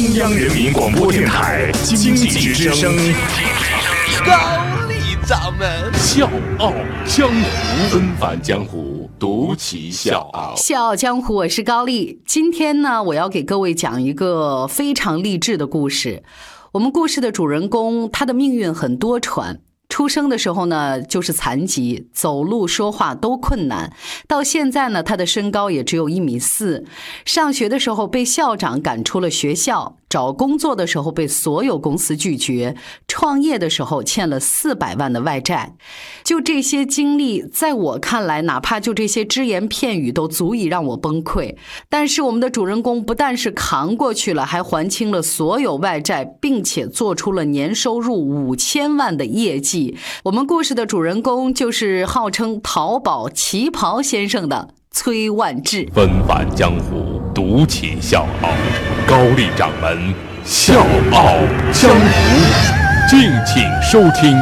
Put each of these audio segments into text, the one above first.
中央人民广播电台经济之声，高丽掌门笑傲江湖，恩返江湖，独骑笑傲。笑傲江湖，我是高丽。今天呢，我要给各位讲一个非常励志的故事。我们故事的主人公，他的命运很多舛。出生的时候呢，就是残疾，走路说话都困难。到现在呢，他的身高也只有一米四。上学的时候被校长赶出了学校。找工作的时候被所有公司拒绝，创业的时候欠了四百万的外债，就这些经历，在我看来，哪怕就这些只言片语都足以让我崩溃。但是我们的主人公不但是扛过去了，还还清了所有外债，并且做出了年收入五千万的业绩。我们故事的主人公就是号称淘宝旗袍先生的崔万志。纷繁江湖，独骑笑傲。高丽掌门笑傲江湖，敬请收听。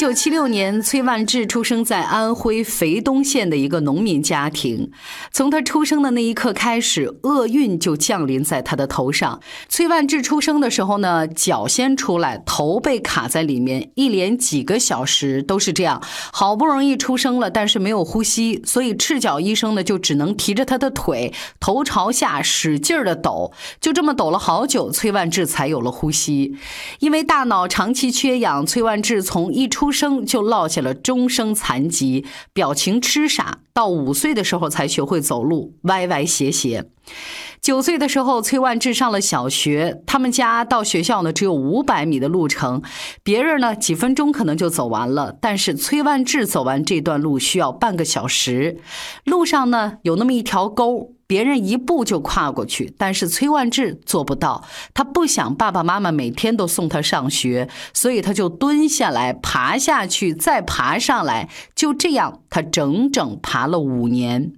一九七六年，崔万志出生在安徽肥东县的一个农民家庭。从他出生的那一刻开始，厄运就降临在他的头上。崔万志出生的时候呢，脚先出来，头被卡在里面，一连几个小时都是这样。好不容易出生了，但是没有呼吸，所以赤脚医生呢就只能提着他的腿，头朝下使劲的抖，就这么抖了好久，崔万志才有了呼吸。因为大脑长期缺氧，崔万志从一出生就落下了终生残疾，表情痴傻，到五岁的时候才学会走路，歪歪斜斜。九岁的时候，崔万志上了小学，他们家到学校呢只有五百米的路程，别人呢几分钟可能就走完了，但是崔万志走完这段路需要半个小时。路上呢有那么一条沟。别人一步就跨过去，但是崔万志做不到。他不想爸爸妈妈每天都送他上学，所以他就蹲下来，爬下去，再爬上来。就这样，他整整爬了五年。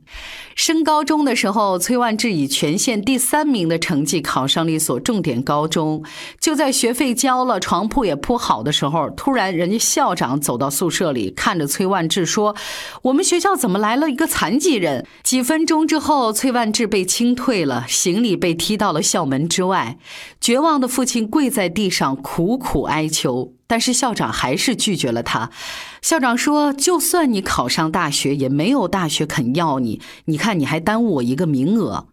升高中的时候，崔万志以全县第三名的成绩考上了一所重点高中。就在学费交了、床铺也铺好的时候，突然人家校长走到宿舍里，看着崔万志说：“我们学校怎么来了一个残疾人？”几分钟之后，崔万万志被清退了，行李被踢到了校门之外。绝望的父亲跪在地上苦苦哀求。但是校长还是拒绝了他。校长说：“就算你考上大学，也没有大学肯要你。你看，你还耽误我一个名额。”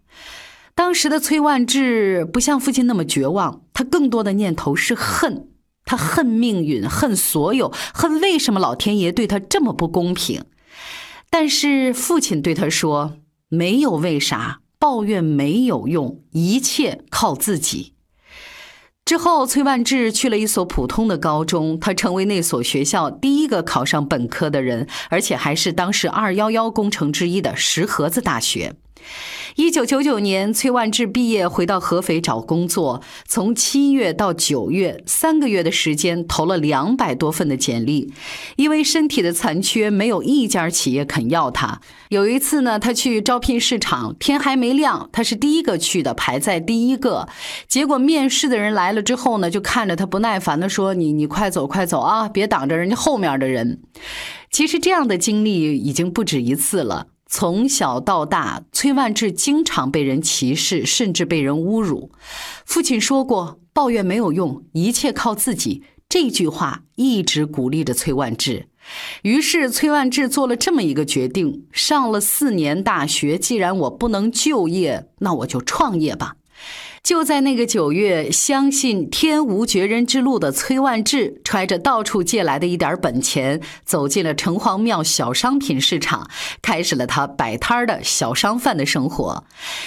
当时的崔万志不像父亲那么绝望，他更多的念头是恨。他恨命运，恨所有，恨为什么老天爷对他这么不公平。但是父亲对他说：“没有为啥，抱怨没有用，一切靠自己。”之后，崔万志去了一所普通的高中，他成为那所学校第一个考上本科的人，而且还是当时“二幺幺”工程之一的石河子大学。一九九九年，崔万志毕业回到合肥找工作。从七月到九月，三个月的时间，投了两百多份的简历。因为身体的残缺，没有一家企业肯要他。有一次呢，他去招聘市场，天还没亮，他是第一个去的，排在第一个。结果面试的人来了之后呢，就看着他不耐烦地说：“你你快走快走啊，别挡着人家后面的人。”其实这样的经历已经不止一次了。从小到大，崔万志经常被人歧视，甚至被人侮辱。父亲说过：“抱怨没有用，一切靠自己。”这句话一直鼓励着崔万志。于是，崔万志做了这么一个决定：上了四年大学，既然我不能就业，那我就创业吧。就在那个九月，相信天无绝人之路的崔万志，揣着到处借来的一点本钱，走进了城隍庙小商品市场，开始了他摆摊的小商贩的生活。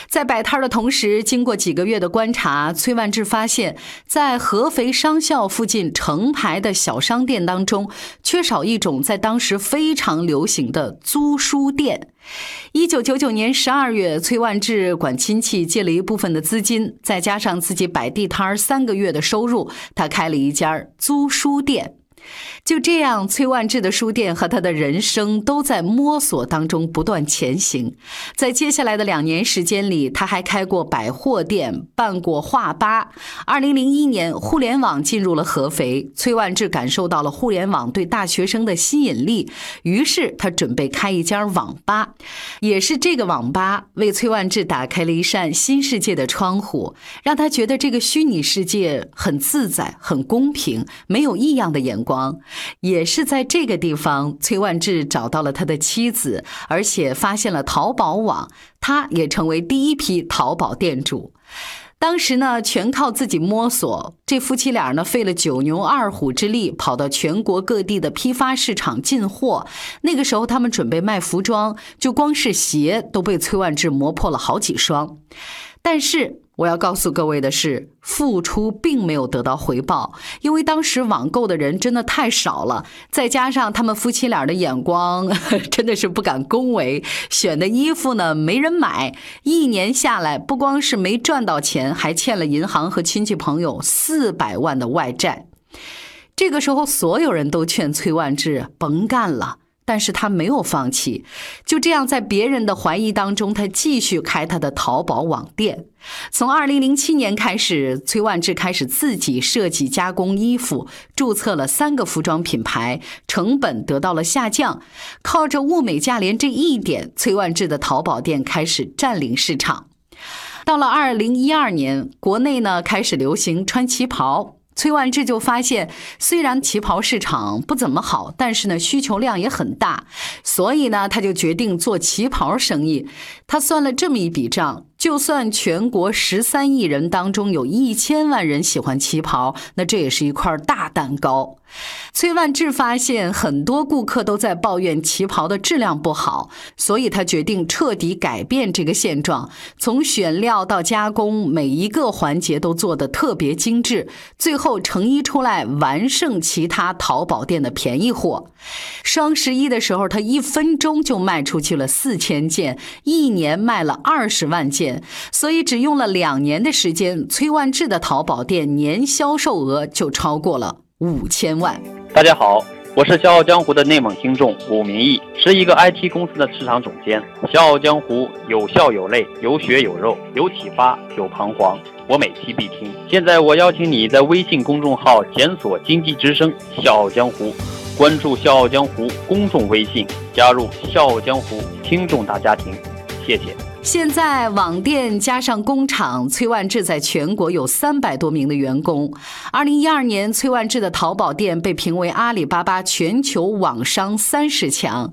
在摆摊的同时，经过几个月的观察，崔万志发现，在合肥商校附近成排的小商店当中，缺少一种在当时非常流行的租书店。一九九九年十二月，崔万志管亲戚借了一部分的资金，再加上自己摆地摊三个月的收入，他开了一家租书店。就这样，崔万志的书店和他的人生都在摸索当中不断前行。在接下来的两年时间里，他还开过百货店，办过画吧。二零零一年，互联网进入了合肥，崔万志感受到了互联网对大学生的吸引力，于是他准备开一家网吧。也是这个网吧为崔万志打开了一扇新世界的窗户，让他觉得这个虚拟世界很自在、很公平，没有异样的眼光。也是在这个地方，崔万志找到了他的妻子，而且发现了淘宝网，他也成为第一批淘宝店主。当时呢，全靠自己摸索。这夫妻俩呢，费了九牛二虎之力，跑到全国各地的批发市场进货。那个时候，他们准备卖服装，就光是鞋都被崔万志磨破了好几双。但是，我要告诉各位的是，付出并没有得到回报，因为当时网购的人真的太少了，再加上他们夫妻俩的眼光 真的是不敢恭维，选的衣服呢没人买，一年下来不光是没赚到钱，还欠了银行和亲戚朋友四百万的外债。这个时候，所有人都劝崔万志甭干了。但是他没有放弃，就这样在别人的怀疑当中，他继续开他的淘宝网店。从二零零七年开始，崔万志开始自己设计加工衣服，注册了三个服装品牌，成本得到了下降。靠着物美价廉这一点，崔万志的淘宝店开始占领市场。到了二零一二年，国内呢开始流行穿旗袍。崔万志就发现，虽然旗袍市场不怎么好，但是呢需求量也很大，所以呢他就决定做旗袍生意。他算了这么一笔账。就算全国十三亿人当中有一千万人喜欢旗袍，那这也是一块大蛋糕。崔万志发现很多顾客都在抱怨旗袍的质量不好，所以他决定彻底改变这个现状，从选料到加工，每一个环节都做得特别精致，最后成衣出来完胜其他淘宝店的便宜货。双十一的时候，他一分钟就卖出去了四千件，一年卖了二十万件。所以只用了两年的时间，崔万志的淘宝店年销售额就超过了五千万。大家好，我是《笑傲江湖》的内蒙听众武明义，是一个 IT 公司的市场总监。《笑傲江湖》有笑有泪，有血有肉，有启发，有彷徨，我每期必听。现在我邀请你在微信公众号检索“经济之声笑傲江湖”，关注“笑傲江湖”公众微信，加入“笑傲江湖”听众大家庭。谢谢。现在网店加上工厂，崔万志在全国有三百多名的员工。二零一二年，崔万志的淘宝店被评为阿里巴巴全球网商三十强。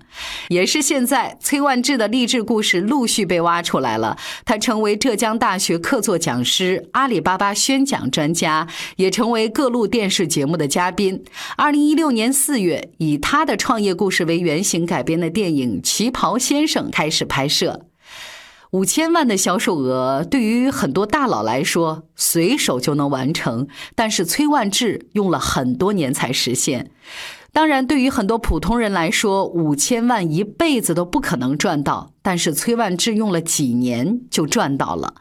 也是现在，崔万志的励志故事陆续被挖出来了。他成为浙江大学客座讲师、阿里巴巴宣讲专家，也成为各路电视节目的嘉宾。二零一六年四月，以他的创业故事为原型改编的电影《旗袍先生》开始拍摄。五千万的销售额对于很多大佬来说随手就能完成，但是崔万志用了很多年才实现。当然，对于很多普通人来说，五千万一辈子都不可能赚到，但是崔万志用了几年就赚到了。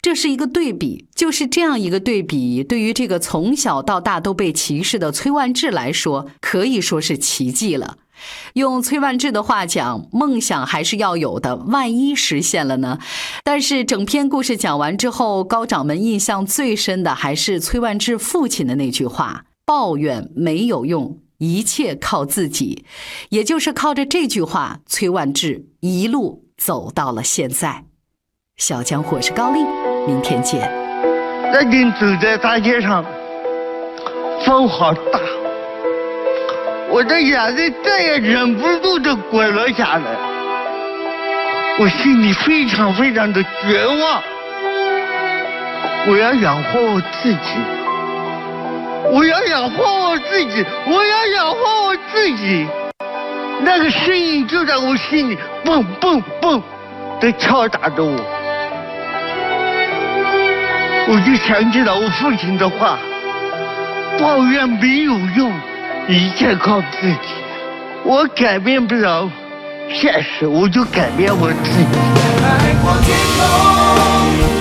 这是一个对比，就是这样一个对比，对于这个从小到大都被歧视的崔万志来说，可以说是奇迹了。用崔万志的话讲，梦想还是要有的，万一实现了呢？但是整篇故事讲完之后，高掌门印象最深的还是崔万志父亲的那句话：“抱怨没有用，一切靠自己。”也就是靠着这句话，崔万志一路走到了现在。小江湖是高丽，明天见。那天走在大街上，风好大。我的眼泪再也忍不住的滚了下来，我心里非常非常的绝望。我要养活我自己，我要养活我自己，我要养活我自己。那个声音就在我心里蹦蹦蹦的敲打着我，我就想起了我父亲的话：抱怨没有用。一切靠自己，我改变不了现实，我就改变我自己。